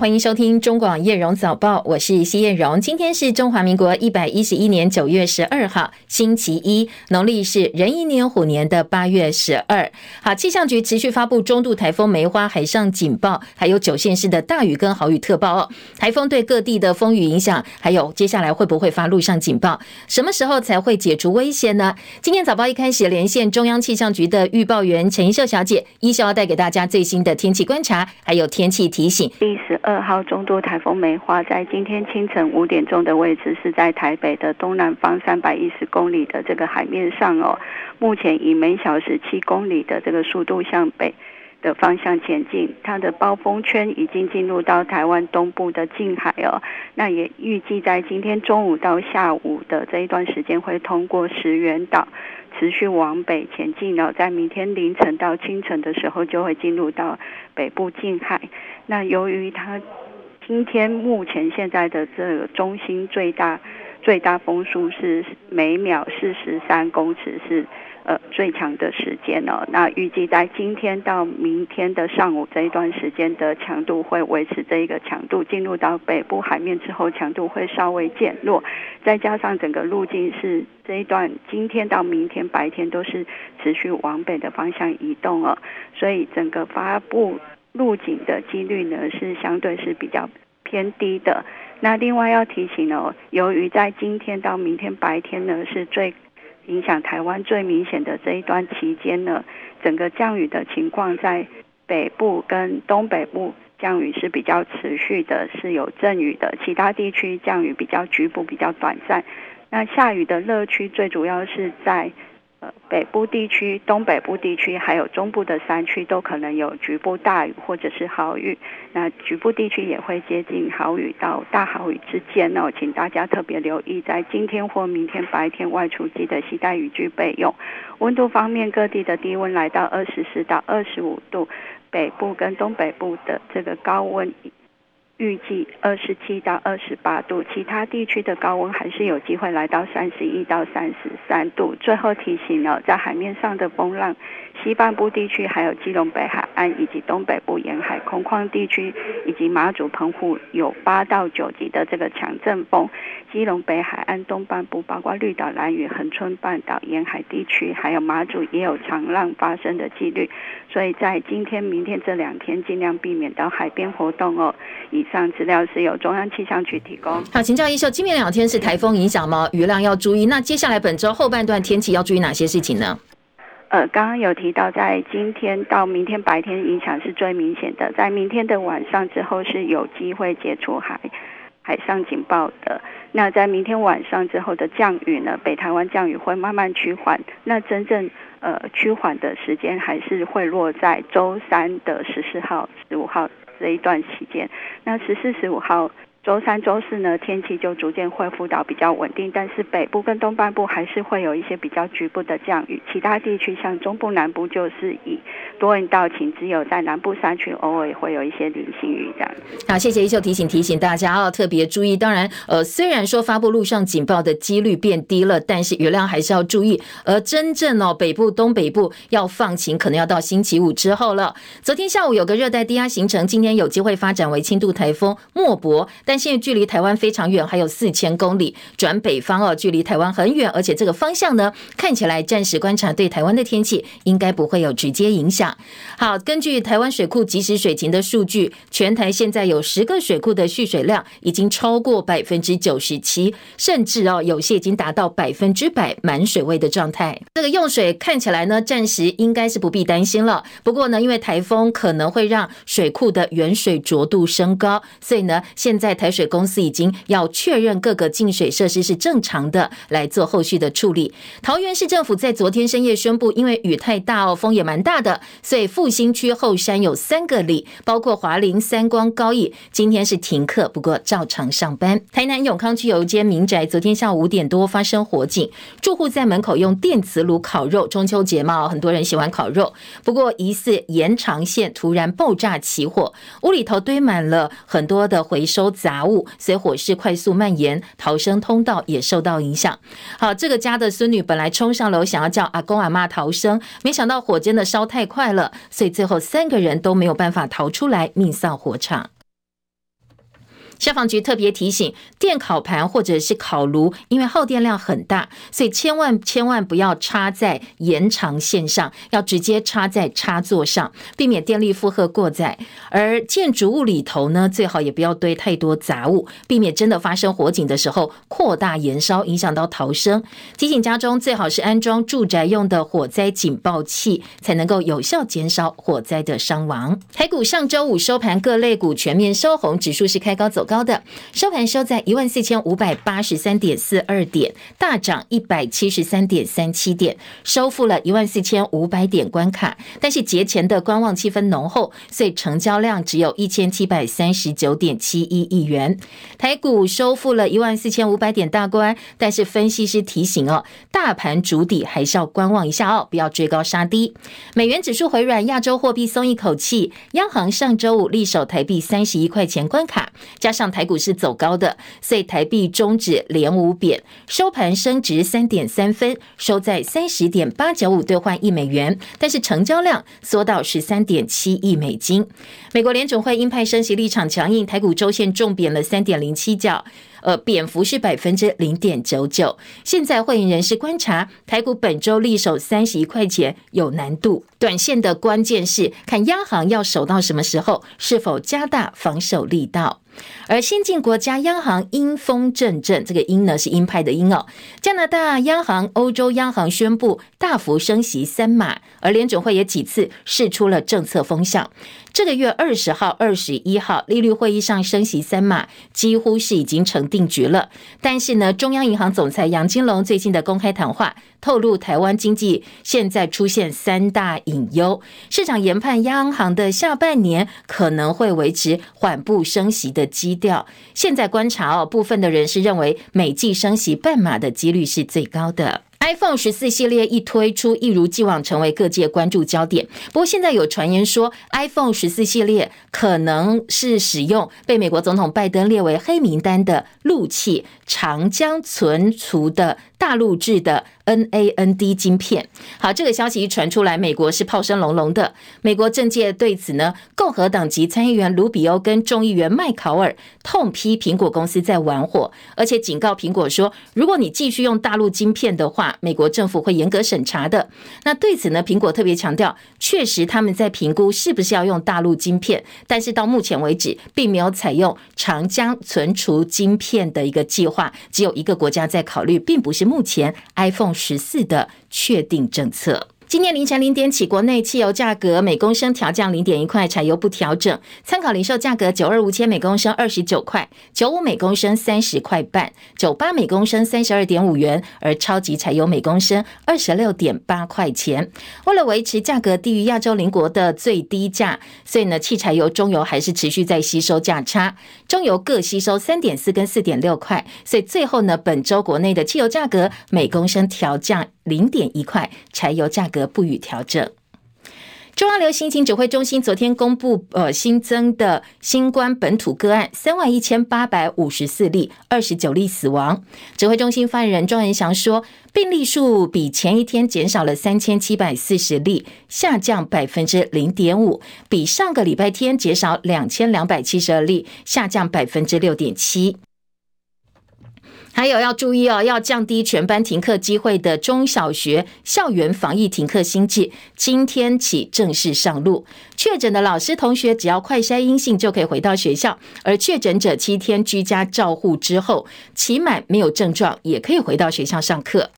欢迎收听中广叶荣早报，我是谢叶荣。今天是中华民国一百一十一年九月十二号，星期一，农历是壬寅年虎年的八月十二。好，气象局持续发布中度台风梅花海上警报，还有九县市的大雨跟豪雨特报哦。台风对各地的风雨影响，还有接下来会不会发陆上警报？什么时候才会解除危险呢？今天早报一开始连线中央气象局的预报员陈一秀小姐，一秀要带给大家最新的天气观察，还有天气提醒。第十二。号中度台风梅花在今天清晨五点钟的位置是在台北的东南方三百一十公里的这个海面上哦，目前以每小时七公里的这个速度向北的方向前进，它的暴风圈已经进入到台湾东部的近海哦，那也预计在今天中午到下午的这一段时间会通过石垣岛。持续往北前进然后，在明天凌晨到清晨的时候，就会进入到北部近海。那由于它今天目前现在的这个中心最大最大风速是每秒四十三公尺，是。呃，最强的时间呢、哦？那预计在今天到明天的上午这一段时间的强度会维持这一个强度，进入到北部海面之后，强度会稍微减弱。再加上整个路径是这一段，今天到明天白天都是持续往北的方向移动哦，所以整个发布路径的几率呢是相对是比较偏低的。那另外要提醒哦，由于在今天到明天白天呢是最影响台湾最明显的这一段期间呢，整个降雨的情况在北部跟东北部降雨是比较持续的，是有阵雨的。其他地区降雨比较局部，比较短暂。那下雨的乐趣最主要是在。呃，北部地区、东北部地区还有中部的山区都可能有局部大雨或者是豪雨。那局部地区也会接近豪雨到大豪雨之间哦，请大家特别留意，在今天或明天白天外出记得携带雨具备用。温度方面，各地的低温来到二十四到二十五度，北部跟东北部的这个高温。预计二十七到二十八度，其他地区的高温还是有机会来到三十一到三十三度。最后提醒了，在海面上的风浪，西半部地区还有基隆北海岸以及东北部沿海空旷地区以及马祖澎湖有八到九级的这个强阵风。基隆北海岸东半部，包括绿岛、兰屿、恒春半岛沿海地区，还有马祖也有长浪发生的几率。所以在今天、明天这两天，尽量避免到海边活动哦。以上资料是由中央气象局提供。好，请教一秀，今明两天是台风影响吗？雨量要注意。那接下来本周后半段天气要注意哪些事情呢？呃，刚刚有提到，在今天到明天白天影响是最明显的，在明天的晚上之后是有机会解除海海上警报的。那在明天晚上之后的降雨呢，北台湾降雨会慢慢趋缓。那真正呃趋缓的时间还是会落在周三的十四号、十五号这一段期间。那十四、十五号。周三、周四呢，天气就逐渐恢复到比较稳定，但是北部跟东半部还是会有一些比较局部的降雨。其他地区像中部、南部就是以多云到晴，只有在南部山区偶尔会有一些零星雨这样。好，谢谢一秀提醒提醒大家要特别注意。当然，呃，虽然说发布陆上警报的几率变低了，但是雨量还是要注意。而真正哦，北部、东北部要放晴，可能要到星期五之后了。昨天下午有个热带低压形成，今天有机会发展为轻度台风莫博，现在距离台湾非常远，还有四千公里，转北方哦，距离台湾很远，而且这个方向呢，看起来暂时观察对台湾的天气应该不会有直接影响。好，根据台湾水库即时水情的数据，全台现在有十个水库的蓄水量已经超过百分之九十七，甚至哦，有些已经达到百分之百满水位的状态。这个用水看起来呢，暂时应该是不必担心了。不过呢，因为台风可能会让水库的原水浊度升高，所以呢，现在台水公司已经要确认各个净水设施是正常的，来做后续的处理。桃园市政府在昨天深夜宣布，因为雨太大哦，风也蛮大的，所以复兴区后山有三个里，包括华林、三光、高义，今天是停课，不过照常上班。台南永康区有一间民宅，昨天下午五点多发生火警，住户在门口用电磁炉烤肉，中秋节嘛，很多人喜欢烤肉，不过疑似延长线突然爆炸起火，屋里头堆满了很多的回收杂物。随火势快速蔓延，逃生通道也受到影响。好，这个家的孙女本来冲上楼想要叫阿公阿妈逃生，没想到火真的烧太快了，所以最后三个人都没有办法逃出来，命丧火场。消防局特别提醒，电烤盘或者是烤炉，因为耗电量很大，所以千万千万不要插在延长线上，要直接插在插座上，避免电力负荷过载。而建筑物里头呢，最好也不要堆太多杂物，避免真的发生火警的时候扩大延烧，影响到逃生。提醒家中最好是安装住宅用的火灾警报器，才能够有效减少火灾的伤亡。台股上周五收盘，各类股全面收红，指数是开高走高的，收盘收在一万四千五百八十三点四二点，大涨一百七十三点三七点，收复了一万四千五百点关卡。但是节前的观望气氛浓厚，所以成交量只有一千七百三十九点七一亿元。台股收复了一万四千五百点大关，但是分析师提醒哦，大盘筑底还是要观望一下哦，不要追高杀低。美元指数回软，亚洲货币松一口气，央行上周五力守台币三十一块钱关卡。加上上台股是走高的，所以台币终止连五贬，收盘升值三点三分，收在三十点八九五兑换一美元。但是成交量缩到十三点七亿美金。美国联准会鹰派升息立场强硬，台股周线重贬了三点零七角。呃，贬幅是百分之零点九九。现在会员人士观察，台股本周力守三十一块钱有难度。短线的关键是看央行要守到什么时候，是否加大防守力道。而新进国家央行阴风阵阵，这个阴呢是鹰派的鹰哦。加拿大央行、欧洲央行宣布大幅升息三码，而联总会也几次释出了政策风向。这个月二十号、二十一号利率会议上升息三码，几乎是已经成定局了。但是呢，中央银行总裁杨金龙最近的公开谈话透露，台湾经济现在出现三大隐忧，市场研判央行的下半年可能会维持缓步升息的基调。现在观察哦，部分的人是认为每季升息半码的几率是最高的。iPhone 十四系列一推出，一如既往成为各界关注焦点。不过，现在有传言说，iPhone 十四系列可能是使用被美国总统拜登列为黑名单的陆器长江存储的大陆制的。NAND 晶片，好，这个消息一传出来，美国是炮声隆隆的。美国政界对此呢，共和党籍参议员卢比欧跟众议员麦考尔痛批苹果公司在玩火，而且警告苹果说，如果你继续用大陆晶片的话，美国政府会严格审查的。那对此呢，苹果特别强调，确实他们在评估是不是要用大陆晶片，但是到目前为止，并没有采用长江存储晶片的一个计划，只有一个国家在考虑，并不是目前 iPhone。十四的确定政策。今天凌晨零点起，国内汽油价格每公升调降零点一块，柴油不调整。参考零售价格九二五千每公升二十九块，九五每公升三十块半，九八每公升三十二点五元，而超级柴油每公升二十六点八块钱。为了维持价格低于亚洲邻国的最低价，所以呢，汽柴油、中油还是持续在吸收价差，中油各吸收三点四跟四点六块，所以最后呢，本周国内的汽油价格每公升调降零点一块，柴油价格不予调整。中央流行情指挥中心昨天公布，呃，新增的新冠本土个案三万一千八百五十四例，二十九例死亡。指挥中心发言人庄人祥说，病例数比前一天减少了三千七百四十例，下降百分之零点五，比上个礼拜天减少两千两百七十二例，下降百分之六点七。还有要注意哦，要降低全班停课机会的中小学校园防疫停课新制，今天起正式上路。确诊的老师同学只要快筛阴性就可以回到学校，而确诊者七天居家照护之后，起码没有症状也可以回到学校上课。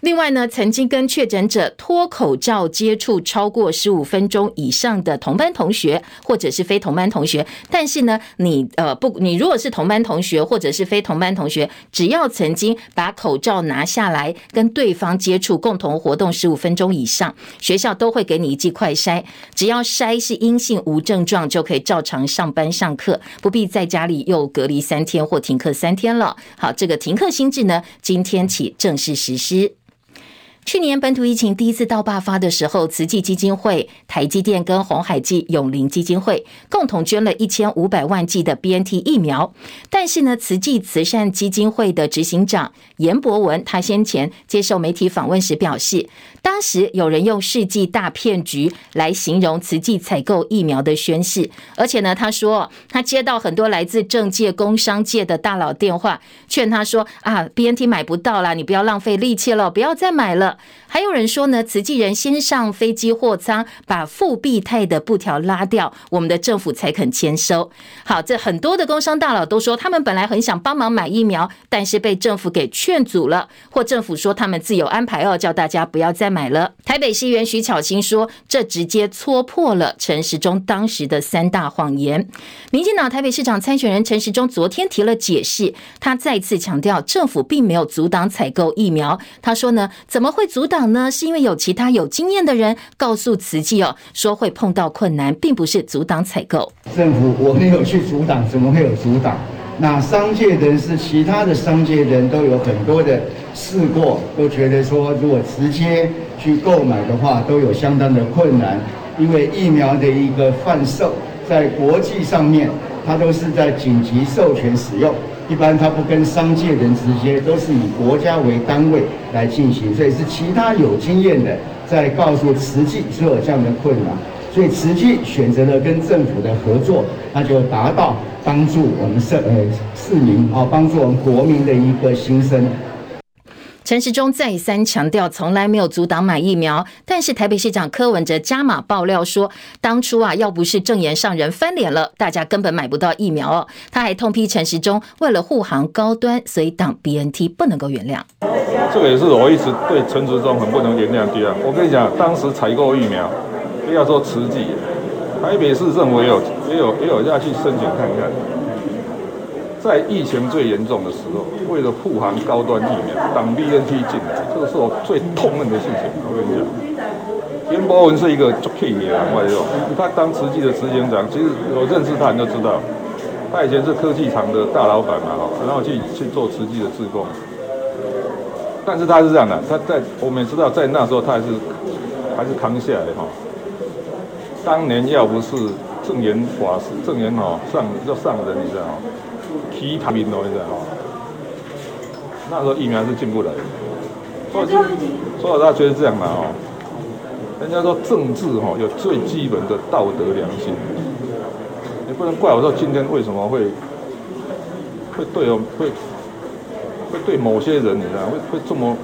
另外呢，曾经跟确诊者脱口罩接触超过十五分钟以上的同班同学，或者是非同班同学，但是呢，你呃不，你如果是同班同学或者是非同班同学，只要曾经把口罩拿下来跟对方接触，共同活动十五分钟以上，学校都会给你一剂快筛，只要筛是阴性无症状，就可以照常上班上课，不必在家里又隔离三天或停课三天了。好，这个停课新制呢，今天起正式实施。去年本土疫情第一次到爆发的时候，慈济基金会、台积电跟鸿海记永龄基金会共同捐了一千五百万剂的 BNT 疫苗。但是呢，慈济慈善基金会的执行长严博文，他先前接受媒体访问时表示，当时有人用世纪大骗局来形容慈济采购疫苗的宣示，而且呢，他说他接到很多来自政界、工商界的大佬电话，劝他说啊，BNT 买不到了，你不要浪费力气了，不要再买了。还有人说呢，慈济人先上飞机货舱，把复必泰的布条拉掉，我们的政府才肯签收。好，这很多的工商大佬都说，他们本来很想帮忙买疫苗，但是被政府给劝阻了，或政府说他们自有安排哦，叫大家不要再买了。台北市议员徐巧芯说，这直接戳破了陈时中当时的三大谎言。民进党台北市长参选人陈时中昨天提了解释，他再次强调，政府并没有阻挡采购疫苗。他说呢，怎么会会阻挡？呢，是因为有其他有经验的人告诉慈济哦，说会碰到困难，并不是阻挡采购。政府我没有去阻挡，怎么会有阻挡？那商界人士，其他的商界人都有很多的试过，都觉得说，如果直接去购买的话，都有相当的困难，因为疫苗的一个贩售，在国际上面，它都是在紧急授权使用。一般他不跟商界人直接，都是以国家为单位来进行，所以是其他有经验的在告诉慈济是有这样的困难，所以慈济选择了跟政府的合作，那就达到帮助我们社呃市民啊，帮助我们国民的一个心声。陈时中再三强调，从来没有阻挡买疫苗。但是台北市长柯文哲加码爆料说，当初啊，要不是证言上人翻脸了，大家根本买不到疫苗哦。他还痛批陈时中为了护航高端，所以挡 BNT 不能够原谅。这个也是我一直对陈时中很不能原谅的地方。我跟你讲，当时采购疫苗，不要说慈济，台北市政府也有也有也有要去申请看看。在疫情最严重的时候，为了护航高端疫苗，挡 BNT 进来，这个是我最痛恨的事情。我跟你讲，颜博文是一个做屁的人，我跟你说，他当慈济的执行长，其实我认识他，你就知道，他以前是科技厂的大老板嘛，哈，然后去去做慈济的志工。但是他是这样的，他在我们也知道，在那时候他还是还是扛下来哈。当年要不是正言法师，正言哈上要上人，你知道吗？提他名哦，现在哦，那时候疫苗是进不来的，所以所以大家觉得这样嘛哦，人家说政治哈有最基本的道德良心，你不能怪我说今天为什么会会对哦会会对某些人你知道会会这么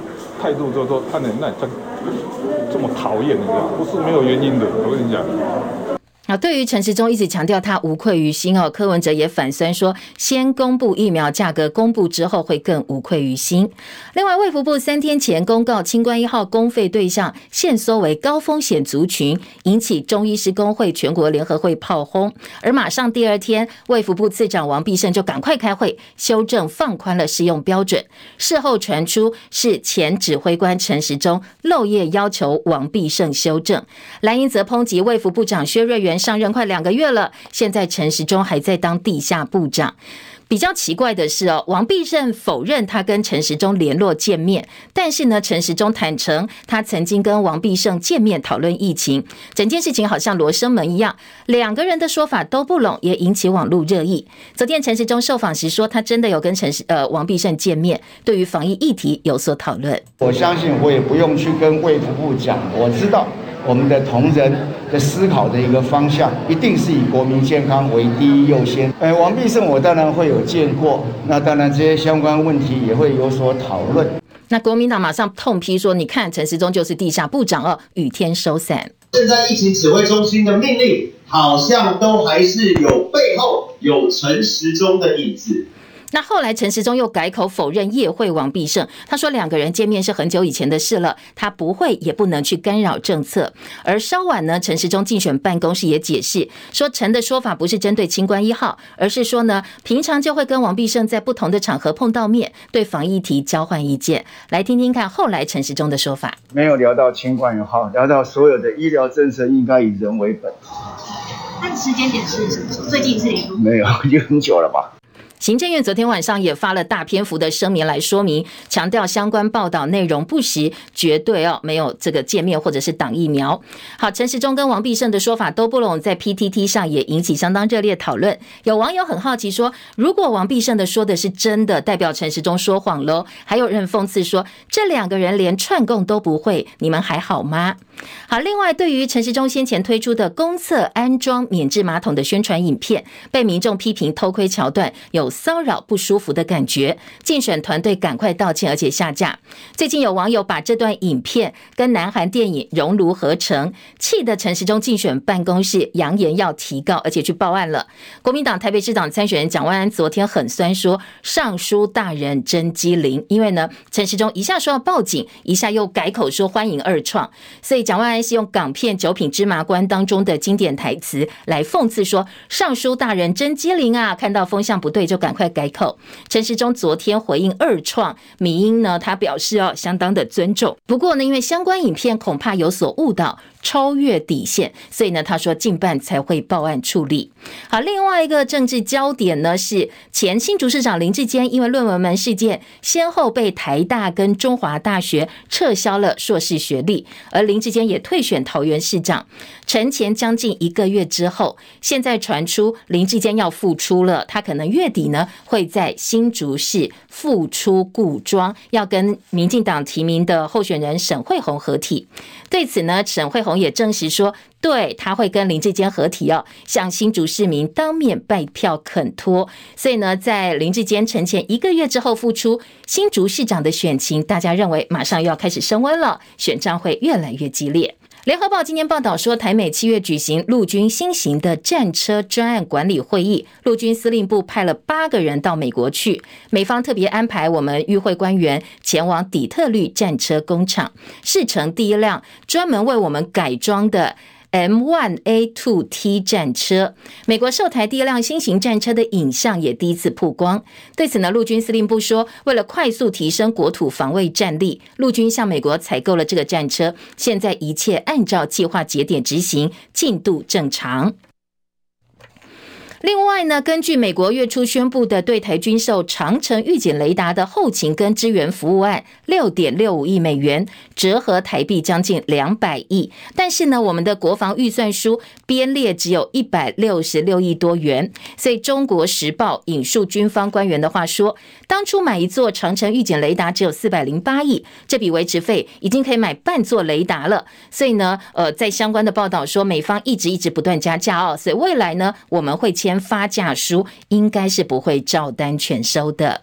态度就说他那那这这么讨厌你知道不是没有原因的，我跟你讲。那对于陈时中一直强调他无愧于心哦，柯文哲也反酸说，先公布疫苗价格，公布之后会更无愧于心。另外，卫福部三天前公告，清冠一号公费对象限缩为高风险族群，引起中医师公会全国联合会炮轰。而马上第二天，卫福部次长王必胜就赶快开会修正放宽了适用标准。事后传出是前指挥官陈时中漏夜要求王必胜修正。蓝营则抨击卫福部长薛瑞元。上任快两个月了，现在陈时中还在当地下部长。比较奇怪的是哦，王必胜否认他跟陈时中联络见面，但是呢，陈时中坦承他曾经跟王必胜见面讨论疫情。整件事情好像罗生门一样，两个人的说法都不拢，也引起网络热议。昨天陈时中受访时说，他真的有跟陈呃王必胜见面，对于防疫议题有所讨论。我相信我也不用去跟卫福部讲，我知道。我们的同仁的思考的一个方向，一定是以国民健康为第一优先。哎，王必胜我当然会有见过，那当然这些相关问题也会有所讨论。那国民党马上痛批说：“你看陈时中就是地下部长哦，雨天收伞。”现在疫情指挥中心的命令好像都还是有背后有陈时中的影子。那后来陈时中又改口否认夜会王必胜，他说两个人见面是很久以前的事了，他不会也不能去干扰政策。而稍晚呢，陈时中竞选办公室也解释说，陈的说法不是针对清官一号，而是说呢，平常就会跟王必胜在不同的场合碰到面，对防疫题交换意见。来听听看后来陈时中的说法，没有聊到清官一号，聊到所有的医疗政策应该以人为本。那时间点是什么时候？最近是联络？没有，已经很久了吧。行政院昨天晚上也发了大篇幅的声明来说明，强调相关报道内容不实，绝对哦没有这个见面或者是挡疫苗。好，陈时中跟王必胜的说法都不拢，在 PTT 上也引起相当热烈讨论。有网友很好奇说，如果王必胜的说的是真的，代表陈时中说谎喽？还有人讽刺说，这两个人连串供都不会，你们还好吗？好，另外对于陈时中先前推出的公厕安装免治马桶的宣传影片，被民众批评偷窥桥段有骚扰不舒服的感觉，竞选团队赶快道歉而且下架。最近有网友把这段影片跟南韩电影熔炉合成，气得陈时中竞选办公室扬言要提告，而且去报案了。国民党台北市长参选人蒋万安昨天很酸说：“尚书大人真机灵。”因为呢，陈时中一下说要报警，一下又改口说欢迎二创，所以。蒋万安是用港片《九品芝麻官》当中的经典台词来讽刺说：“尚书大人真机灵啊，看到风向不对就赶快改口。”陈时中昨天回应二创米英呢，他表示哦相当的尊重。不过呢，因为相关影片恐怕有所误导。超越底线，所以呢，他说近办才会报案处理。好，另外一个政治焦点呢是前新竹市长林志坚，因为论文门事件，先后被台大跟中华大学撤销了硕士学历，而林志坚也退选桃园市长。陈前将近一个月之后，现在传出林志坚要复出了，他可能月底呢会在新竹市复出故庄，要跟民进党提名的候选人沈慧红合体。对此呢，沈慧红也证实说，对他会跟林志坚合体哦，向新竹市民当面拜票恳托。所以呢，在林志坚陈前一个月之后复出，新竹市长的选情，大家认为马上又要开始升温了，选战会越来越激烈。联合报今天报道说，台美七月举行陆军新型的战车专案管理会议，陆军司令部派了八个人到美国去，美方特别安排我们与会官员前往底特律战车工厂，试乘第一辆专门为我们改装的。M1A2T 战车，美国售台第一辆新型战车的影像也第一次曝光。对此呢，陆军司令部说，为了快速提升国土防卫战力，陆军向美国采购了这个战车，现在一切按照计划节点执行，进度正常。另外呢，根据美国月初宣布的对台军售长城预警雷达的后勤跟支援服务案，六点六五亿美元，折合台币将近两百亿。但是呢，我们的国防预算书编列只有一百六十六亿多元。所以《中国时报》引述军方官员的话说，当初买一座长城预警雷达只有四百零八亿，这笔维持费已经可以买半座雷达了。所以呢，呃，在相关的报道说，美方一直一直不断加价哦，所以未来呢，我们会签发价书，应该是不会照单全收的。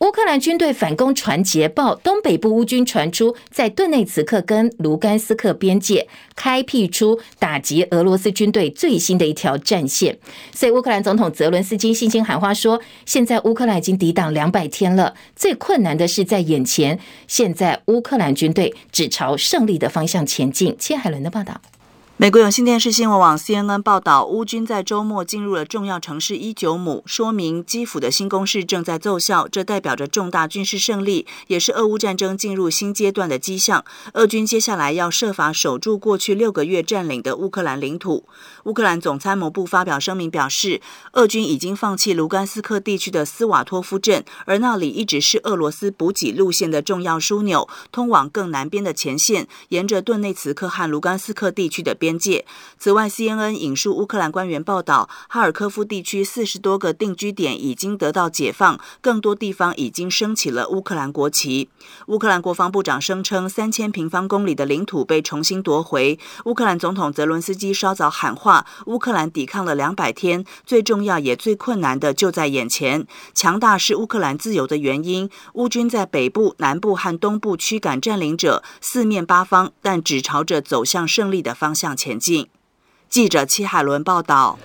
乌克兰军队反攻传捷报，东北部乌军传出在顿内茨克跟卢甘斯克边界开辟出打击俄罗斯军队最新的一条战线。所以乌克兰总统泽伦斯基信心喊话说：“现在乌克兰已经抵挡两百天了，最困难的是在眼前。现在乌克兰军队只朝胜利的方向前进。”切海伦的报道。美国有线电视新闻网 CNN 报道，乌军在周末进入了重要城市伊久姆，说明基辅的新攻势正在奏效，这代表着重大军事胜利，也是俄乌战争进入新阶段的迹象。俄军接下来要设法守住过去六个月占领的乌克兰领土。乌克兰总参谋部发表声明表示，俄军已经放弃卢甘斯克地区的斯瓦托夫镇，而那里一直是俄罗斯补给路线的重要枢纽，通往更南边的前线，沿着顿内茨克和卢甘斯克地区的边。边界。此外，CNN 引述乌克兰官员报道，哈尔科夫地区四十多个定居点已经得到解放，更多地方已经升起了乌克兰国旗。乌克兰国防部长声称，三千平方公里的领土被重新夺回。乌克兰总统泽伦斯基稍早喊话，乌克兰抵抗了两百天，最重要也最困难的就在眼前。强大是乌克兰自由的原因。乌军在北部、南部和东部驱赶占领者，四面八方，但只朝着走向胜利的方向前进。记者戚海伦报道。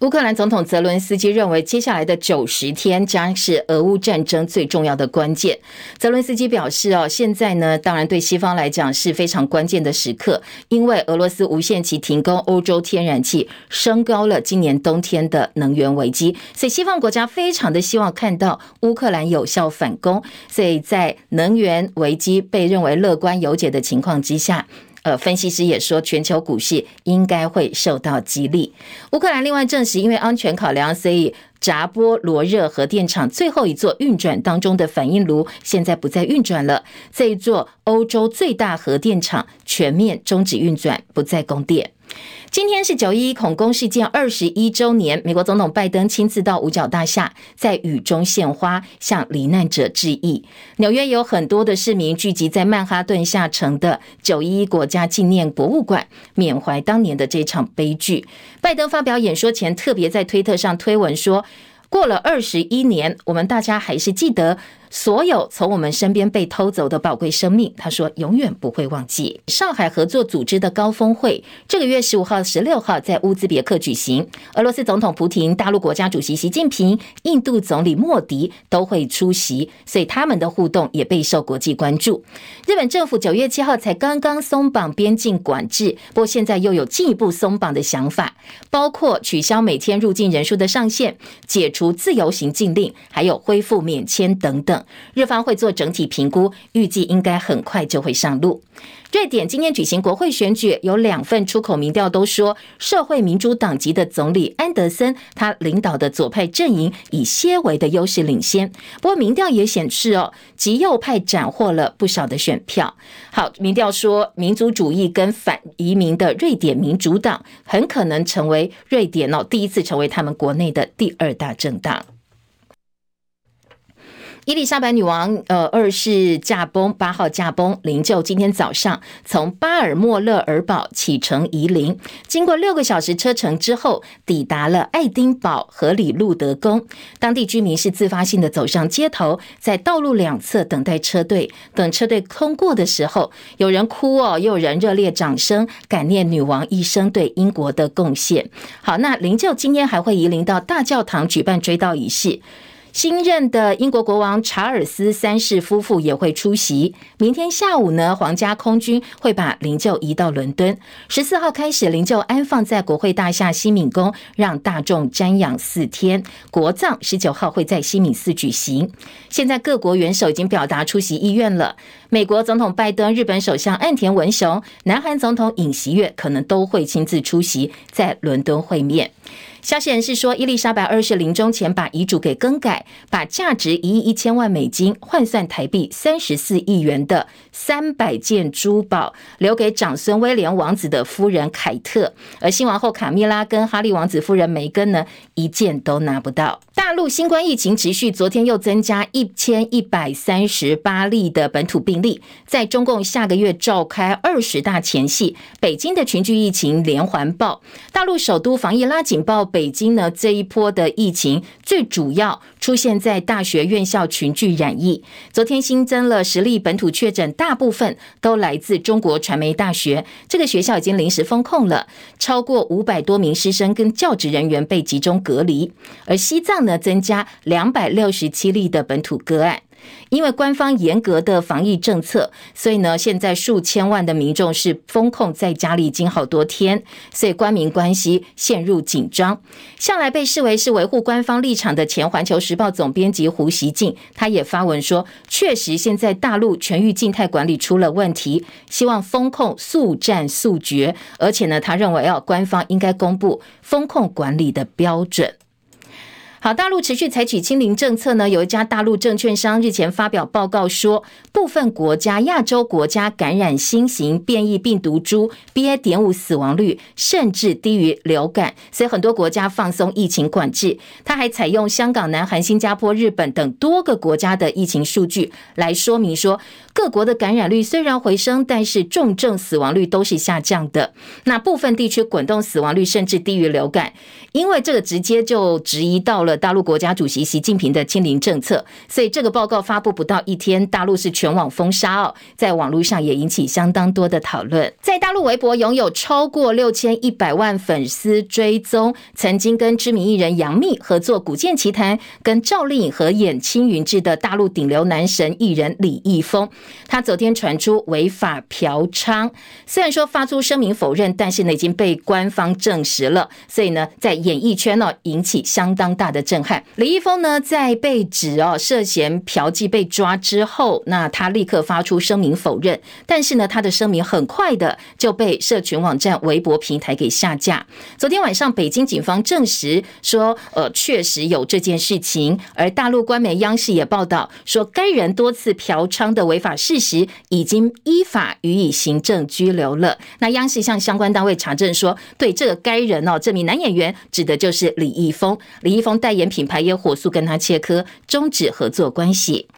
乌克兰总统泽伦斯基认为，接下来的九十天将是俄乌战争最重要的关键。泽伦斯基表示：“哦，现在呢，当然对西方来讲是非常关键的时刻，因为俄罗斯无限期停工欧洲天然气，升高了今年冬天的能源危机。所以，西方国家非常的希望看到乌克兰有效反攻。所以在能源危机被认为乐观有解的情况之下。”呃，分析师也说，全球股市应该会受到激励。乌克兰另外证实，因为安全考量，所以扎波罗热核电厂最后一座运转当中的反应炉现在不再运转了。这一座欧洲最大核电厂全面终止运转，不再供电。今天是九一一恐攻事件二十一周年，美国总统拜登亲自到五角大厦，在雨中献花，向罹难者致意。纽约有很多的市民聚集在曼哈顿下城的九一一国家纪念博物馆，缅怀当年的这场悲剧。拜登发表演说前，特别在推特上推文说：“过了二十一年，我们大家还是记得。”所有从我们身边被偷走的宝贵生命，他说永远不会忘记。上海合作组织的高峰会这个月十五号、十六号在乌兹别克举行，俄罗斯总统普京、大陆国家主席习近平、印度总理莫迪都会出席，所以他们的互动也备受国际关注。日本政府九月七号才刚刚松绑边境管制，不过现在又有进一步松绑的想法，包括取消每天入境人数的上限、解除自由行禁令，还有恢复免签等等。日方会做整体评估，预计应该很快就会上路。瑞典今天举行国会选举，有两份出口民调都说，社会民主党籍的总理安德森他领导的左派阵营以些微的优势领先。不过民调也显示哦，极右派斩获了不少的选票。好，民调说民族主义跟反移民的瑞典民主党很可能成为瑞典哦第一次成为他们国内的第二大政党。伊丽莎白女王，呃，二世驾崩，八号驾崩，灵柩今天早上从巴尔莫勒尔堡启程移灵，经过六个小时车程之后，抵达了爱丁堡和里路德宫。当地居民是自发性的走上街头，在道路两侧等待车队，等车队通过的时候，有人哭哦，又有人热烈掌声，感念女王一生对英国的贡献。好，那灵柩今天还会移灵到大教堂举办追悼仪式。新任的英国国王查尔斯三世夫妇也会出席。明天下午呢，皇家空军会把灵柩移到伦敦。十四号开始，灵柩安放在国会大厦西敏宫，让大众瞻仰四天。国葬十九号会在西敏寺举行。现在各国元首已经表达出席意愿了。美国总统拜登、日本首相岸田文雄、南韩总统尹锡悦可能都会亲自出席，在伦敦会面。消息人士说，伊丽莎白二世临终前把遗嘱给更改，把价值一亿一千万美金（换算台币三十四亿元）的三百件珠宝留给长孙威廉王子的夫人凯特，而新王后卡米拉跟哈利王子夫人梅根呢，一件都拿不到。大陆新冠疫情持续，昨天又增加一千一百三十八例的本土病例，在中共下个月召开二十大前夕，北京的群聚疫情连环爆，大陆首都防疫拉警报。北京呢，这一波的疫情最主要出现在大学院校群聚染疫。昨天新增了十例本土确诊，大部分都来自中国传媒大学。这个学校已经临时封控了，超过五百多名师生跟教职人员被集中隔离。而西藏呢，增加两百六十七例的本土个案。因为官方严格的防疫政策，所以呢，现在数千万的民众是封控在家里已经好多天，所以官民关系陷入紧张。向来被视为是维护官方立场的前《环球时报》总编辑胡锡进，他也发文说，确实现在大陆全域静态管理出了问题，希望封控速战速决，而且呢，他认为要官方应该公布封控管理的标准。好，大陆持续采取清零政策呢。有一家大陆证券商日前发表报告说，部分国家、亚洲国家感染新型变异病毒株 BA. 点五死亡率甚至低于流感，所以很多国家放松疫情管制。他还采用香港、南韩、新加坡、日本等多个国家的疫情数据来说明说，各国的感染率虽然回升，但是重症死亡率都是下降的。那部分地区滚动死亡率甚至低于流感，因为这个直接就质疑到了。大陆国家主席习近平的清零政策，所以这个报告发布不到一天，大陆是全网封杀哦，在网络上也引起相当多的讨论。在大陆微博拥有超过六千一百万粉丝追踪，曾经跟知名艺人杨幂合作《古剑奇谭》，跟赵丽颖合演《青云志》的大陆顶流男神艺人李易峰，他昨天传出违法嫖娼，虽然说发出声明否认，但是呢已经被官方证实了，所以呢在演艺圈呢引起相当大的。震撼。李易峰呢，在被指哦涉嫌嫖妓被抓之后，那他立刻发出声明否认，但是呢，他的声明很快的就被社群网站微博平台给下架。昨天晚上，北京警方证实说，呃，确实有这件事情，而大陆官媒央视也报道说，该人多次嫖娼的违法事实已经依法予以行政拘留了。那央视向相关单位查证说，对这个该人哦，这名男演员指的就是李易峰，李易峰带代言品牌也火速跟他切割，终止合作关系。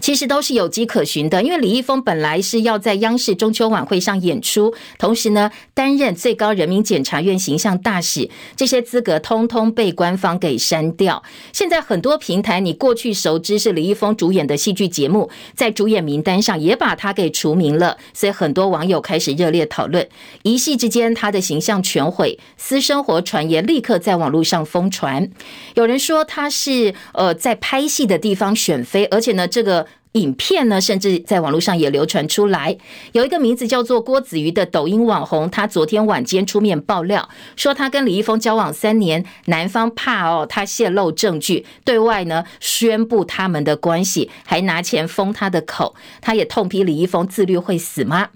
其实都是有迹可循的，因为李易峰本来是要在央视中秋晚会上演出，同时呢担任最高人民检察院形象大使，这些资格通通被官方给删掉。现在很多平台，你过去熟知是李易峰主演的戏剧节目，在主演名单上也把他给除名了，所以很多网友开始热烈讨论，一夕之间他的形象全毁，私生活传言立刻在网络上疯传。有人说他是呃在拍戏的地方选妃，而且呢这个。影片呢，甚至在网络上也流传出来。有一个名字叫做郭子瑜的抖音网红，他昨天晚间出面爆料，说他跟李易峰交往三年，男方怕哦他泄露证据，对外呢宣布他们的关系，还拿钱封他的口。他也痛批李易峰自律会死吗？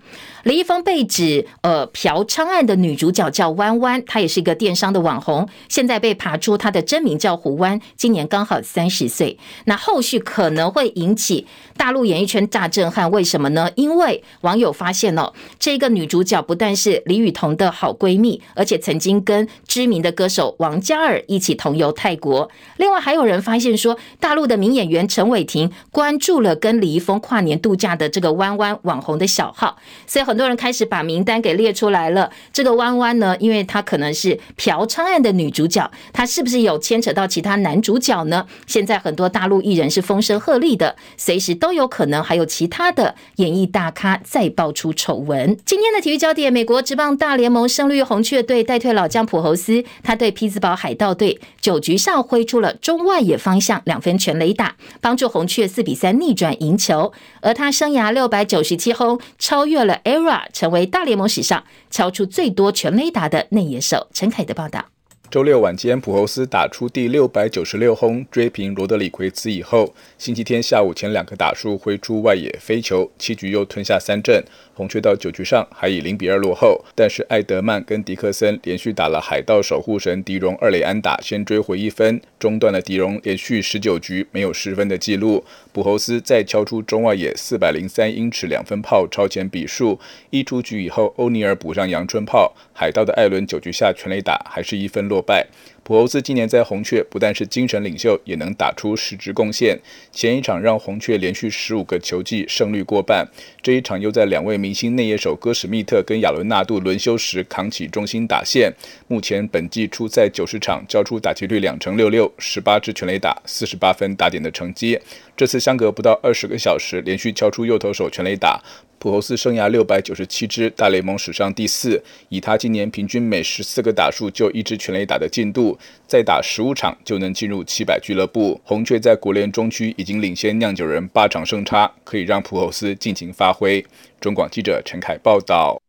李易峰被指呃嫖娼案的女主角叫弯弯，她也是一个电商的网红，现在被扒出她的真名叫胡弯，今年刚好三十岁。那后续可能会引起大陆演艺圈大震撼，为什么呢？因为网友发现哦，这个女主角不但是李雨桐的好闺蜜，而且曾经跟知名的歌手王嘉尔一起同游泰国。另外还有人发现说，大陆的名演员陈伟霆关注了跟李易峰跨年度假的这个弯弯网红的小号，所以。很多人开始把名单给列出来了。这个弯弯呢，因为她可能是嫖娼案的女主角，她是不是有牵扯到其他男主角呢？现在很多大陆艺人是风声鹤唳的，随时都都有可能还有其他的演艺大咖再爆出丑闻。今天的体育焦点，美国职棒大联盟胜率红雀队带退老将普侯斯，他对匹兹堡海盗队九局上挥出了中外野方向两分全垒打，帮助红雀四比三逆转赢球，而他生涯六百九十七轰，超越了 ERA，成为大联盟史上敲出最多全垒打的内野手。陈凯的报道。周六晚间，普侯斯打出第六百九十六轰，追平罗德里奎兹以后，星期天下午前两个打数挥出外野飞球，七局又吞下三振。红雀到九局上还以零比二落后，但是艾德曼跟迪克森连续打了海盗守护神迪荣二垒安打，先追回一分，中断了迪荣连续十九局没有失分的记录。普侯斯再敲出中外野四百零三英尺两分炮，超前比数。一出局以后，欧尼尔补上阳春炮，海盗的艾伦九局下全垒打，还是一分落败。普欧斯今年在红雀不但是精神领袖，也能打出实质贡献。前一场让红雀连续十五个球季胜率过半，这一场又在两位明星内野手戈史密特跟亚伦纳度轮休时扛起中心打线。目前本季出赛九十场，交出打击率两成六六，十八支全垒打，四十八分打点的成绩。这次相隔不到二十个小时，连续敲出右投手全垒打。普侯斯生涯六百九十七支，大联盟史上第四。以他今年平均每十四个打数就一支全垒打的进度，再打十五场就能进入七百俱乐部。红雀在国联中区已经领先酿酒人八场胜差，可以让普侯斯尽情发挥。中广记者陈凯报道。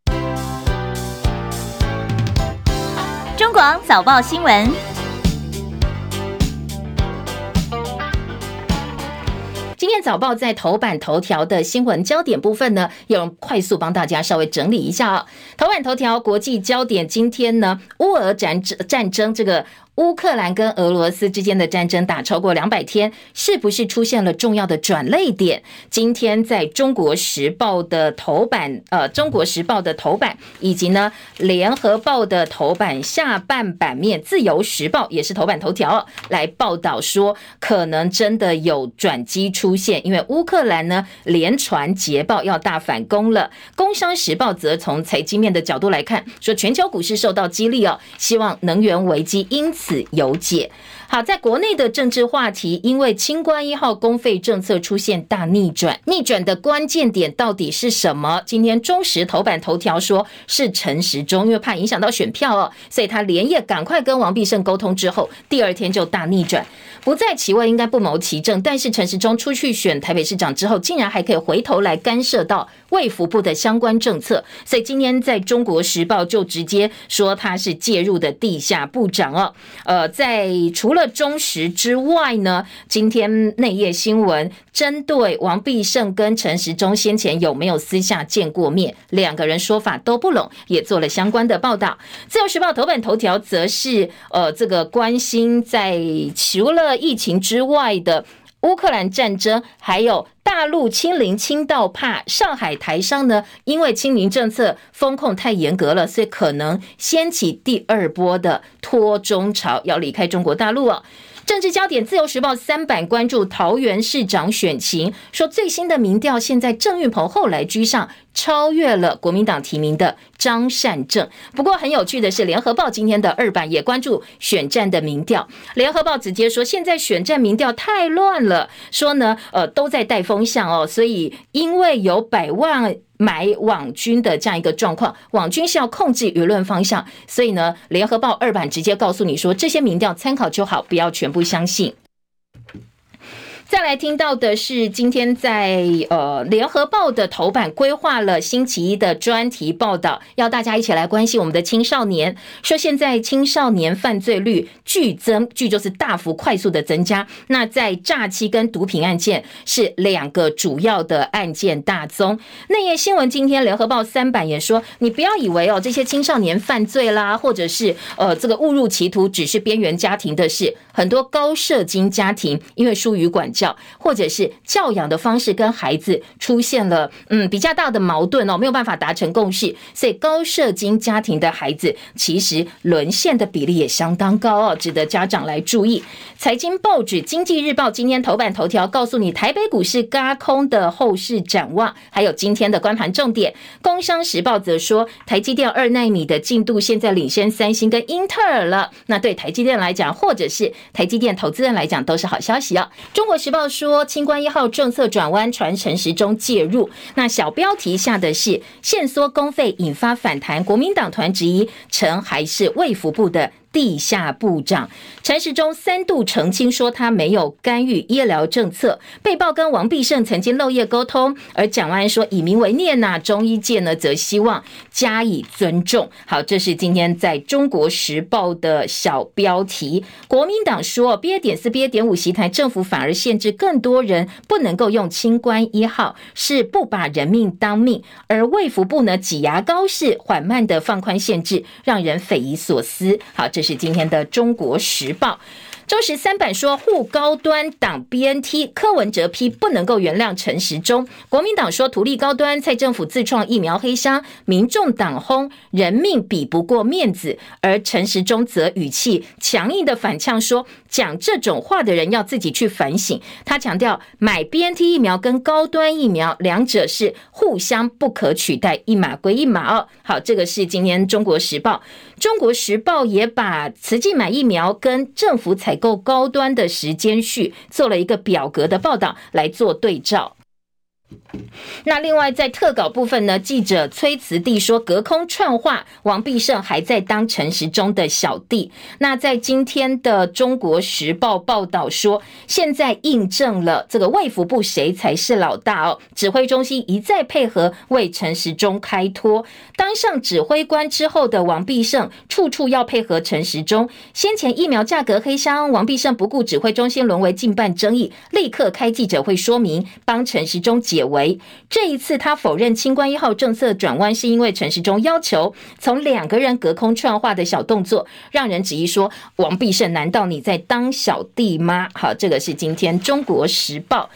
中广早报新闻。今天早报在头版头条的新闻焦点部分呢，有快速帮大家稍微整理一下啊。头版头条国际焦点，今天呢，乌俄战争战争这个。乌克兰跟俄罗斯之间的战争打超过两百天，是不是出现了重要的转捩点？今天在中国时报的头版，呃，中国时报的头版，以及呢联合报的头版下半版面，自由时报也是头版头条，来报道说，可能真的有转机出现，因为乌克兰呢连传捷报要大反攻了。工商时报则从财经面的角度来看，说全球股市受到激励哦，希望能源危机因此。此有解。好，在国内的政治话题，因为清关一号公费政策出现大逆转，逆转的关键点到底是什么？今天中时头版头条说是陈时中，因为怕影响到选票哦，所以他连夜赶快跟王必胜沟通之后，第二天就大逆转，不在其位应该不谋其政。但是陈时中出去选台北市长之后，竟然还可以回头来干涉到卫福部的相关政策，所以今天在中国时报就直接说他是介入的地下部长哦。呃，在除了中时之外呢，今天内页新闻针对王必胜跟陈时中先前有没有私下见过面，两个人说法都不拢，也做了相关的报道。自由时报头版头条则是呃，这个关心在除了疫情之外的。乌克兰战争，还有大陆清零清到怕上海台商呢，因为清零政策风控太严格了，所以可能掀起第二波的脱中潮，要离开中国大陆了。政治焦点，自由时报三版关注桃园市长选情，说最新的民调，现在郑运鹏后来居上。超越了国民党提名的张善政。不过很有趣的是，联合报今天的二版也关注选战的民调。联合报直接说，现在选战民调太乱了，说呢，呃，都在带风向哦。所以因为有百万买网军的这样一个状况，网军是要控制舆论方向，所以呢，联合报二版直接告诉你说，这些民调参考就好，不要全部相信。再来听到的是，今天在呃联合报的头版规划了星期一的专题报道，要大家一起来关心我们的青少年。说现在青少年犯罪率剧增，剧就是大幅快速的增加。那在诈欺跟毒品案件是两个主要的案件大宗。内页新闻今天联合报三版也说，你不要以为哦这些青少年犯罪啦，或者是呃这个误入歧途，只是边缘家庭的事。很多高社经家庭因为疏于管教。或者是教养的方式跟孩子出现了嗯比较大的矛盾哦，没有办法达成共识，所以高社经家庭的孩子其实沦陷的比例也相当高哦，值得家长来注意。财经报纸《经济日报》今天头版头条告诉你台北股市轧空的后市展望，还有今天的关盘重点。《工商时报》则说台积电二纳米的进度现在领先三星跟英特尔了，那对台积电来讲，或者是台积电投资人来讲，都是好消息哦。《中国时》。报说清关一号政策转弯，传陈时中介入。那小标题下的是限缩公费引发反弹，国民党团质疑陈还是卫福部的。地下部长陈时中三度澄清说他没有干预医疗政策，被曝跟王必胜曾经漏夜沟通，而蒋万安说以民为念呐，中医界呢则希望加以尊重。好，这是今天在中国时报的小标题。国民党说 BA 点四 BA 点五袭台，政府反而限制更多人不能够用清官一号，是不把人命当命，而卫福部呢挤牙膏式缓慢的放宽限制，让人匪夷所思。好，这。是今天的《中国时报》。周十三版说护高端党 BNT，柯文哲批不能够原谅陈时中。国民党说图利高端，蔡政府自创疫苗黑商，民众党轰人命比不过面子，而陈时中则语气强硬的反呛说，讲这种话的人要自己去反省。他强调买 BNT 疫苗跟高端疫苗两者是互相不可取代，一码归一码哦。好，这个是今天《中国时报》。《中国时报》也把慈济买疫苗跟政府采购高端的时间序做了一个表格的报道来做对照。那另外在特稿部分呢，记者崔慈弟说隔空串话，王必胜还在当陈时中的小弟。那在今天的中国时报报道说，现在印证了这个卫福部谁才是老大哦，指挥中心一再配合为陈时中开脱。当上指挥官之后的王必胜，处处要配合陈时中。先前疫苗价格黑箱，王必胜不顾指挥中心沦为近半争议，立刻开记者会说明，帮陈时中解为。这一次，他否认清官一号政策转弯，是因为陈时中要求从两个人隔空串话的小动作，让人质疑说：王必胜，难道你在当小弟吗？好，这个是今天中国时报。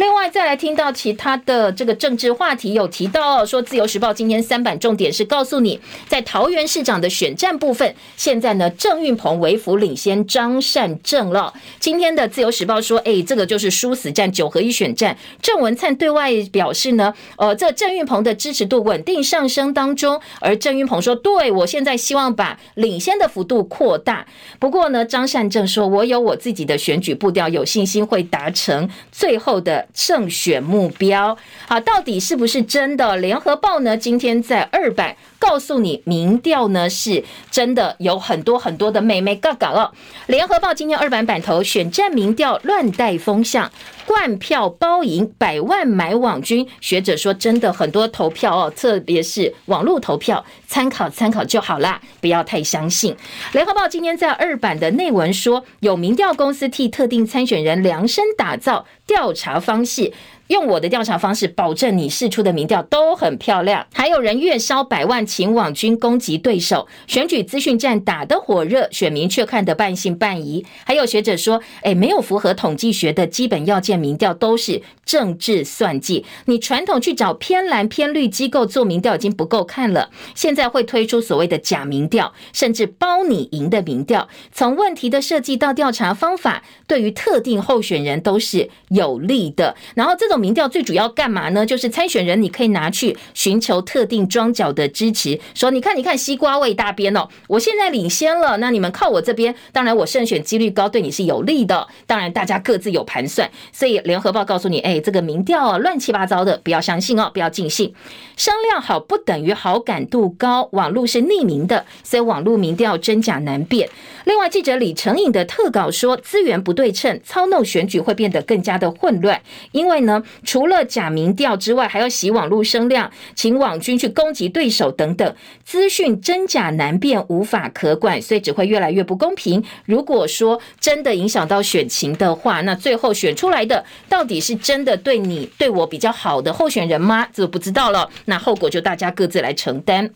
另外，再来听到其他的这个政治话题，有提到说，《自由时报》今天三版重点是告诉你，在桃园市长的选战部分，现在呢，郑运鹏微幅领先张善政了。今天的《自由时报》说，哎，这个就是殊死战，九合一选战。郑文灿对外表示呢，呃，这郑运鹏的支持度稳定上升当中，而郑运鹏说，对，我现在希望把领先的幅度扩大。不过呢，张善政说，我有我自己的选举步调，有信心会达成最后的。胜选目标，好，到底是不是真的？联合报呢？今天在二版告诉你民调呢是真的有很多很多的美眉角角哦。联合报今天二版版头选战民调乱带风向。冠票包赢，百万买网军。学者说，真的很多投票哦，特别是网络投票，参考参考就好啦，不要太相信。联合报今天在二版的内文说，有民调公司替特定参选人量身打造调查方式。用我的调查方式，保证你释出的民调都很漂亮。还有人月烧百万请网军攻击对手，选举资讯战打得火热，选民却看得半信半疑。还有学者说，诶，没有符合统计学的基本要件，民调都是政治算计。你传统去找偏蓝偏绿机构做民调已经不够看了，现在会推出所谓的假民调，甚至包你赢的民调。从问题的设计到调查方法，对于特定候选人都是有利的。然后这种。民调最主要干嘛呢？就是参选人，你可以拿去寻求特定庄脚的支持，说你看，你看西瓜味大边哦，我现在领先了，那你们靠我这边，当然我胜选几率高，对你是有利的。当然大家各自有盘算，所以联合报告诉你，哎，这个民调啊，乱七八糟的，不要相信哦，不要尽信。商量好不等于好感度高，网络是匿名的，所以网络民调真假难辨。另外，记者李成颖的特稿说，资源不对称，操弄选举会变得更加的混乱，因为呢。除了假民调之外，还要洗网络声量，请网军去攻击对手等等，资讯真假难辨，无法可管，所以只会越来越不公平。如果说真的影响到选情的话，那最后选出来的到底是真的对你对我比较好的候选人吗？这不知道了，那后果就大家各自来承担。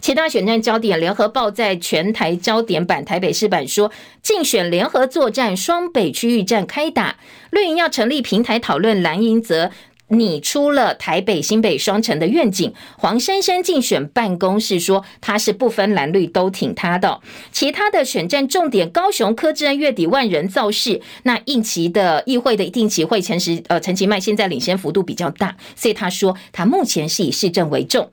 其他选战焦点，联合报在全台焦点版台北市版说，竞选联合作战，双北区域战开打。绿营要成立平台讨论，蓝营则拟出了台北新北双城的愿景。黄珊珊竞选办公室说，他是不分蓝绿都挺他的。其他的选战重点，高雄柯志恩月底万人造势，那应期的议会的定期会陈时呃陈其迈现在领先幅度比较大，所以他说他目前是以市政为重。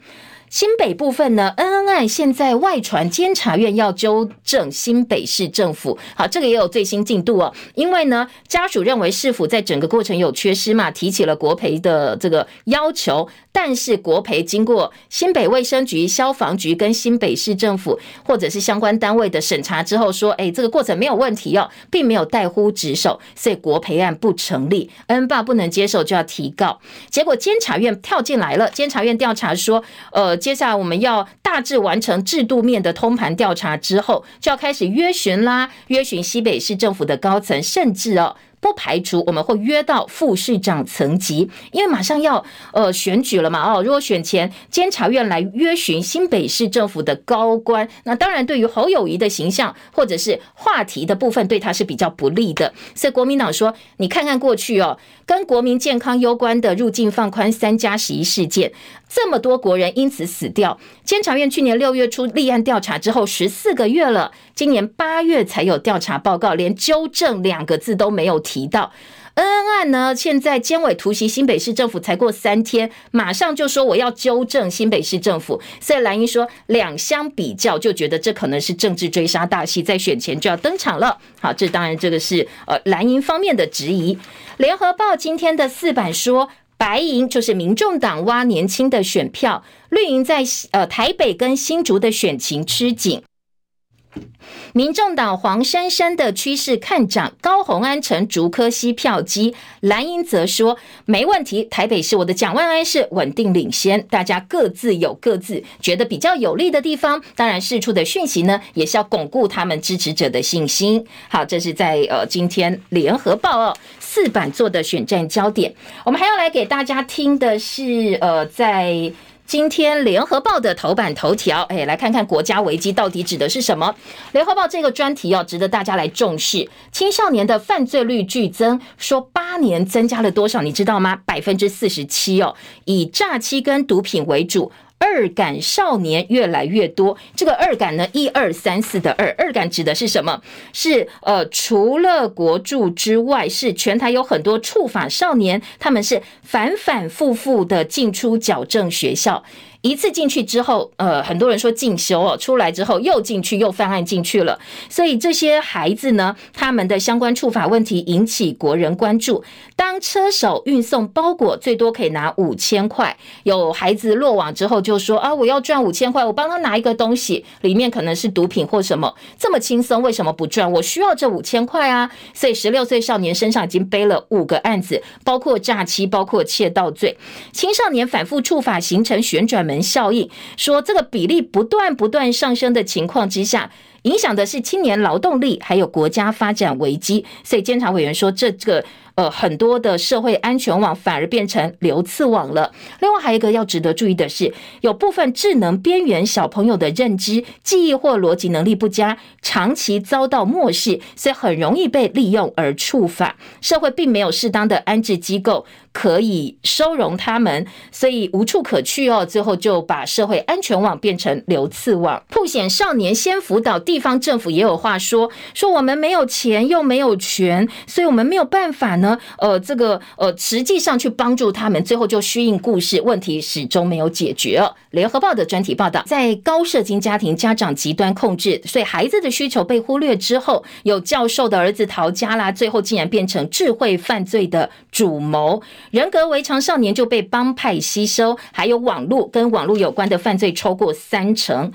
新北部分呢，恩恩案现在外传监察院要纠正新北市政府，好，这个也有最新进度哦。因为呢，家属认为市府在整个过程有缺失嘛，提起了国赔的这个要求。但是国赔经过新北卫生局、消防局跟新北市政府或者是相关单位的审查之后，说，哎，这个过程没有问题哦，并没有怠忽职守，所以国赔案不成立。恩爸不能接受，就要提告。结果监察院跳进来了，监察院调查说，呃，接下来我们要大致完成制度面的通盘调查之后，就要开始约询啦，约询新北市政府的高层，甚至哦。不排除我们会约到副市长层级，因为马上要呃选举了嘛哦，如果选前监察院来约询新北市政府的高官，那当然对于侯友宜的形象或者是话题的部分，对他是比较不利的。所以国民党说，你看看过去哦，跟国民健康攸关的入境放宽三加十一事件。这么多国人因此死掉，监察院去年六月初立案调查之后十四个月了，今年八月才有调查报告，连纠正两个字都没有提到。恩恩案呢，现在监委突袭新北市政府才过三天，马上就说我要纠正新北市政府，所以蓝营说两相比较，就觉得这可能是政治追杀大戏，在选前就要登场了。好，这当然这个是呃蓝营方面的质疑。联合报今天的四版说。白营就是民众党挖年轻的选票，绿营在呃台北跟新竹的选情吃紧。民众党黄珊珊的趋势看涨，高虹安成竹科西票机，蓝英则说没问题，台北市我的蒋万安是稳定领先，大家各自有各自觉得比较有利的地方，当然释出的讯息呢，也是要巩固他们支持者的信心。好，这是在呃今天联合报哦四版做的选战焦点，我们还要来给大家听的是呃在。今天联合报的头版头条，哎，来看看国家危机到底指的是什么？联合报这个专题要值得大家来重视。青少年的犯罪率剧增，说八年增加了多少？你知道吗？百分之四十七哦，以诈欺跟毒品为主。二感少年越来越多，这个二感呢，一二三四的二，二感指的是什么？是呃，除了国柱之外，是全台有很多触法少年，他们是反反复复的进出矫正学校。一次进去之后，呃，很多人说进修哦，出来之后又进去又犯案进去了，所以这些孩子呢，他们的相关处罚问题引起国人关注。当车手运送包裹，最多可以拿五千块，有孩子落网之后就说啊，我要赚五千块，我帮他拿一个东西，里面可能是毒品或什么，这么轻松，为什么不赚？我需要这五千块啊！所以十六岁少年身上已经背了五个案子，包括诈欺，包括窃盗罪，青少年反复触法形成旋转门效应，说这个比例不断不断上升的情况之下，影响的是青年劳动力，还有国家发展危机。所以监察委员说，这个。呃，很多的社会安全网反而变成流刺网了。另外，还有一个要值得注意的是，有部分智能边缘小朋友的认知、记忆或逻辑能力不佳，长期遭到漠视，所以很容易被利用而触法。社会并没有适当的安置机构可以收容他们，所以无处可去哦。最后就把社会安全网变成流刺网。曝险少年先辅导，地方政府也有话说：说我们没有钱又没有权，所以我们没有办法呢。呃，这个呃，实际上去帮助他们，最后就虚应故事，问题始终没有解决。联合报的专题报道，在高社经家庭，家长极端控制，所以孩子的需求被忽略之后，有教授的儿子逃家啦，最后竟然变成智慧犯罪的主谋，人格违常少年就被帮派吸收，还有网络跟网络有关的犯罪超过三成。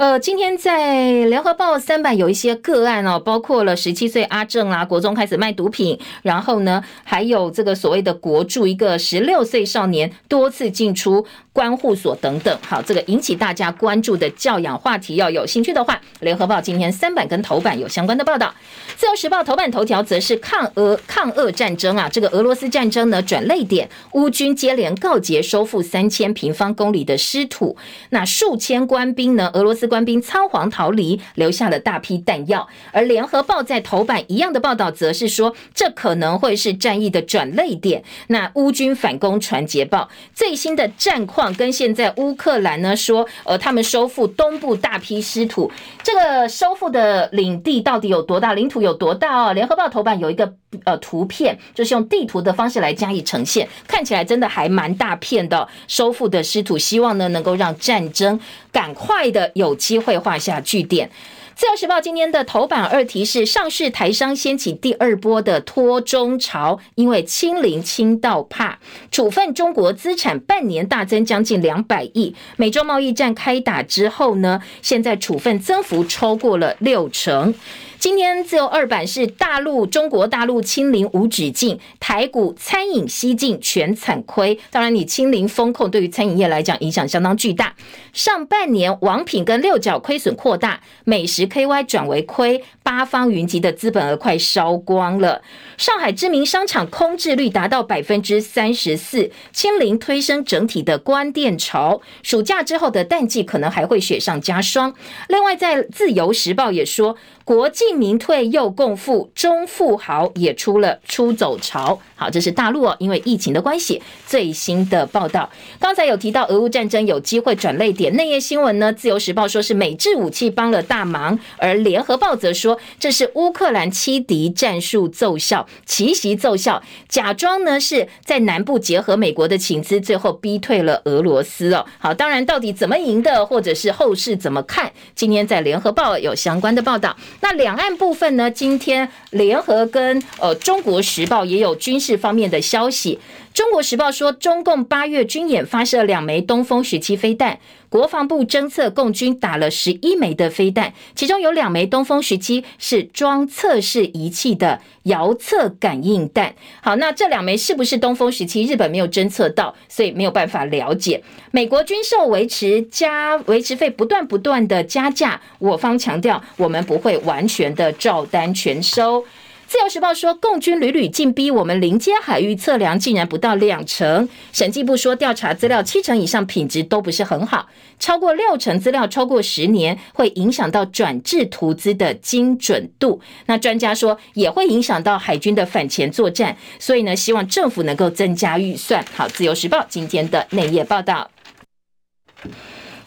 呃，今天在联合报三版有一些个案哦，包括了十七岁阿正啊，国中开始卖毒品，然后呢，还有这个所谓的国柱一个十六岁少年多次进出关护所等等。好，这个引起大家关注的教养话题，要有兴趣的话，联合报今天三版跟头版有相关的报道。自由时报头版头条则是抗俄抗俄战争啊，这个俄罗斯战争呢转泪点，乌军接连告捷，收复三千平方公里的失土，那数千官兵呢，俄罗斯。官兵仓皇逃离，留下了大批弹药。而联合报在头版一样的报道，则是说这可能会是战役的转泪点。那乌军反攻传捷报，最新的战况跟现在乌克兰呢说，呃，他们收复东部大批失土，这个收复的领地到底有多大？领土有有多大哦？联合报头版有一个呃图片，就是用地图的方式来加以呈现，看起来真的还蛮大片的收复的失土。希望呢能够让战争赶快的有。机会画下句点。自由时报今天的头版二题是：上市台商掀起第二波的脱中潮，因为清零清到怕，处分中国资产半年大增将近两百亿。美中贸易战开打之后呢，现在处分增幅超过了六成。今天自由二版是大陆中国大陆清零无止境，台股餐饮西进全惨亏。当然，你清零风控对于餐饮业来讲影响相当巨大。上半年王品跟六角亏损扩大，美食 KY 转为亏，八方云集的资本额快烧光了。上海知名商场空置率达到百分之三十四，清零推升整体的关店潮。暑假之后的淡季可能还会雪上加霜。另外，在自由时报也说。国际民退又共富，中富豪也出了出走潮。好，这是大陆哦，因为疫情的关系，最新的报道。刚才有提到俄乌战争有机会转捩点，那页新闻呢？自由时报说是美制武器帮了大忙，而联合报则说这是乌克兰欺敌战术奏效，奇袭奏效，假装呢是在南部结合美国的情资，最后逼退了俄罗斯哦。好，当然到底怎么赢的，或者是后市怎么看？今天在联合报有相关的报道。那两案部分呢？今天联合跟呃中国时报也有军事方面的消息。中国时报说，中共八月军演发射两枚东风十七飞弹，国防部侦测共军打了十一枚的飞弹，其中有两枚东风十七是装测试仪器的遥测感应弹。好，那这两枚是不是东风十七？日本没有侦测到，所以没有办法了解。美国军售维持加维持费不断不断的加价，我方强调我们不会完全的照单全收。自由时报说，共军屡屡进逼我们临街海域测量，竟然不到两成。审计部说，调查资料七成以上品质都不是很好，超过六成资料超过十年，会影响到转制图资的精准度。那专家说，也会影响到海军的反潜作战，所以呢，希望政府能够增加预算。好，自由时报今天的内页报道。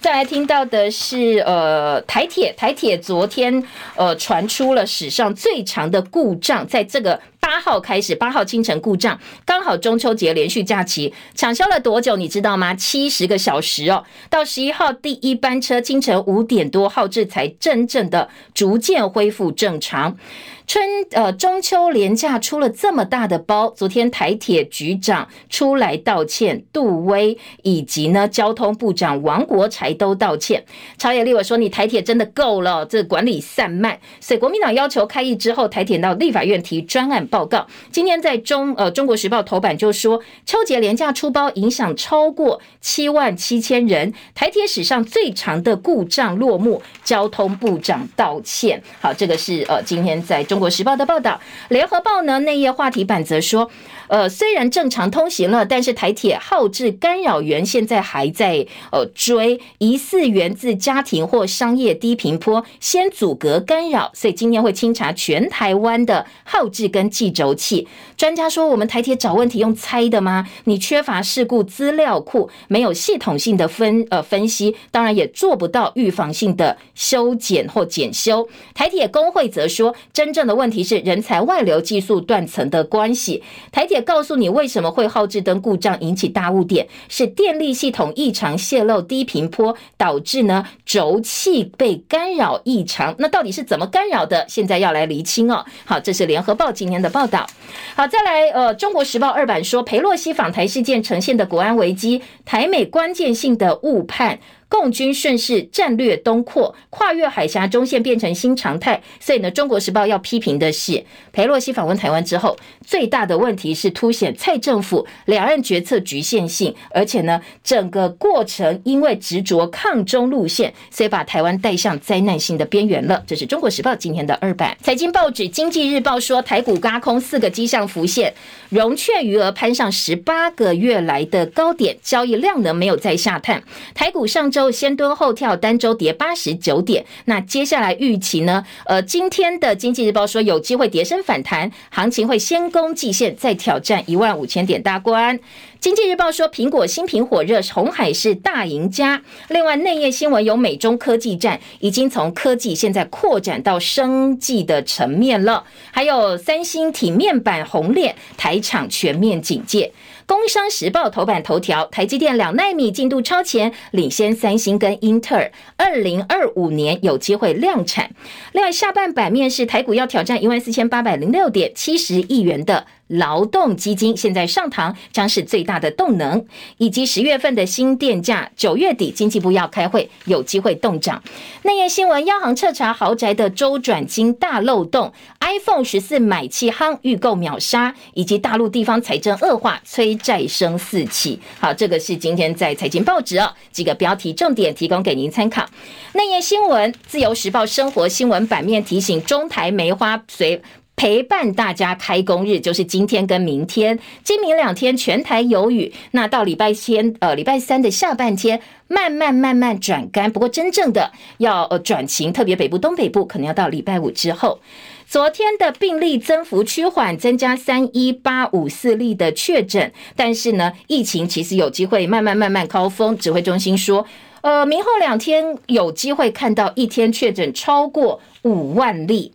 再来听到的是，呃，台铁台铁昨天呃传出了史上最长的故障，在这个八号开始，八号清晨故障，刚好中秋节连续假期，抢修了多久？你知道吗？七十个小时哦。到十一号第一班车清晨五点多，号志才真正的逐渐恢复正常。春呃中秋连假出了这么大的包，昨天台铁局长出来道歉，杜威以及呢交通部长王国材都道歉。朝野立委说，你台铁真的够了，这管理散漫。所以国民党要求开议之后，台铁到立法院提专案报告。今天在中呃中国时报头版就说，秋节连假出包影响超过七万七千人，台铁史上最长的故障落幕，交通部长道歉。好，这个是呃今天在。中国时报的报道，联合报呢内页话题版则说。呃，虽然正常通行了，但是台铁号志干扰源现在还在呃追，疑似源自家庭或商业低频波，先阻隔干扰，所以今天会清查全台湾的号志跟计轴器。专家说，我们台铁找问题用猜的吗？你缺乏事故资料库，没有系统性的分呃分析，当然也做不到预防性的修剪或检修。台铁工会则说，真正的问题是人才外流、技术断层的关系。台铁。告诉你为什么会号志灯故障引起大误点，是电力系统异常泄漏低频波导致呢轴器被干扰异常。那到底是怎么干扰的？现在要来厘清哦。好，这是联合报今天的报道。好，再来呃，中国时报二版说，裴洛西访台事件呈现的国安危机，台美关键性的误判。共军顺势战略东扩，跨越海峡中线变成新常态。所以呢，《中国时报》要批评的是，裴洛西访问台湾之后，最大的问题是凸显蔡政府两岸决策局限性，而且呢，整个过程因为执着抗中路线，所以把台湾带向灾难性的边缘了。这是《中国时报》今天的二版。财经报纸《经济日报》说，台股轧空四个迹象浮现，融券余额攀上十八个月来的高点，交易量呢没有再下探。台股上周。先蹲后跳，单周跌八十九点。那接下来预期呢？呃，今天的经济日报说有机会跌升反弹，行情会先攻季线，再挑战一万五千点大关。经济日报说苹果新品火热，红海是大赢家。另外内页新闻有美中科技战，已经从科技现在扩展到生计的层面了。还有三星体面板红脸，台厂全面警戒。工商时报头版头条：台积电两纳米进度超前，领先三星跟英特尔，二零二五年有机会量产。另外下半版面是台股要挑战一万四千八百零六点七十亿元的。劳动基金现在上膛，将是最大的动能，以及十月份的新电价，九月底经济部要开会，有机会动涨。内页新闻，央行彻查豪宅的周转金大漏洞，iPhone 十四买气夯，预购秒杀，以及大陆地方财政恶化，催债升四起。好，这个是今天在财经报纸哦，几个标题重点提供给您参考。内页新闻，自由时报生活新闻版面提醒，中台梅花随。陪伴大家开工日就是今天跟明天，今明两天全台有雨。那到礼拜天，呃，礼拜三的下半天慢慢慢慢转干。不过真正的要呃转晴，特别北部、东北部可能要到礼拜五之后。昨天的病例增幅趋缓，增加三一八五四例的确诊，但是呢，疫情其实有机会慢慢慢慢高峰。指挥中心说，呃，明后两天有机会看到一天确诊超过五万例。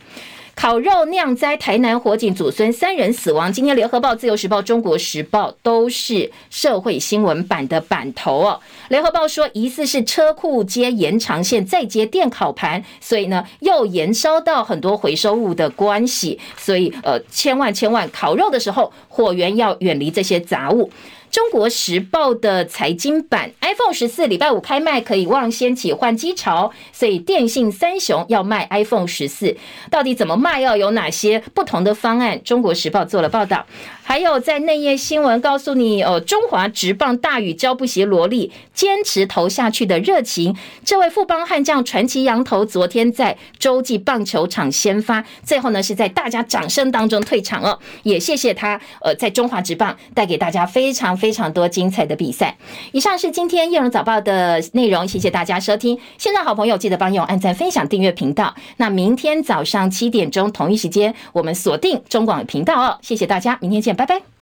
烤肉酿灾，台南火警祖孙三人死亡。今天联合报、自由时报、中国时报都是社会新闻版的版头哦。联合报说，疑似是车库接延长线，再接电烤盘，所以呢又延烧到很多回收物的关系。所以呃，千万千万烤肉的时候，火源要远离这些杂物。中国时报的财经版，iPhone 十四礼拜五开卖，可以望掀起换机潮，所以电信三雄要卖 iPhone 十四，到底怎么卖？要有哪些不同的方案？中国时报做了报道。还有在内页新闻告诉你，哦，中华职棒大宇教不习罗力坚持投下去的热情。这位富邦悍将传奇洋投，昨天在洲际棒球场先发，最后呢是在大家掌声当中退场哦。也谢谢他，呃，在中华职棒带给大家非常非常多精彩的比赛。以上是今天叶荣早报的内容，谢谢大家收听。现在好朋友记得帮用按赞、分享、订阅频道。那明天早上七点钟同一时间，我们锁定中广频道哦。谢谢大家，明天见。拜拜。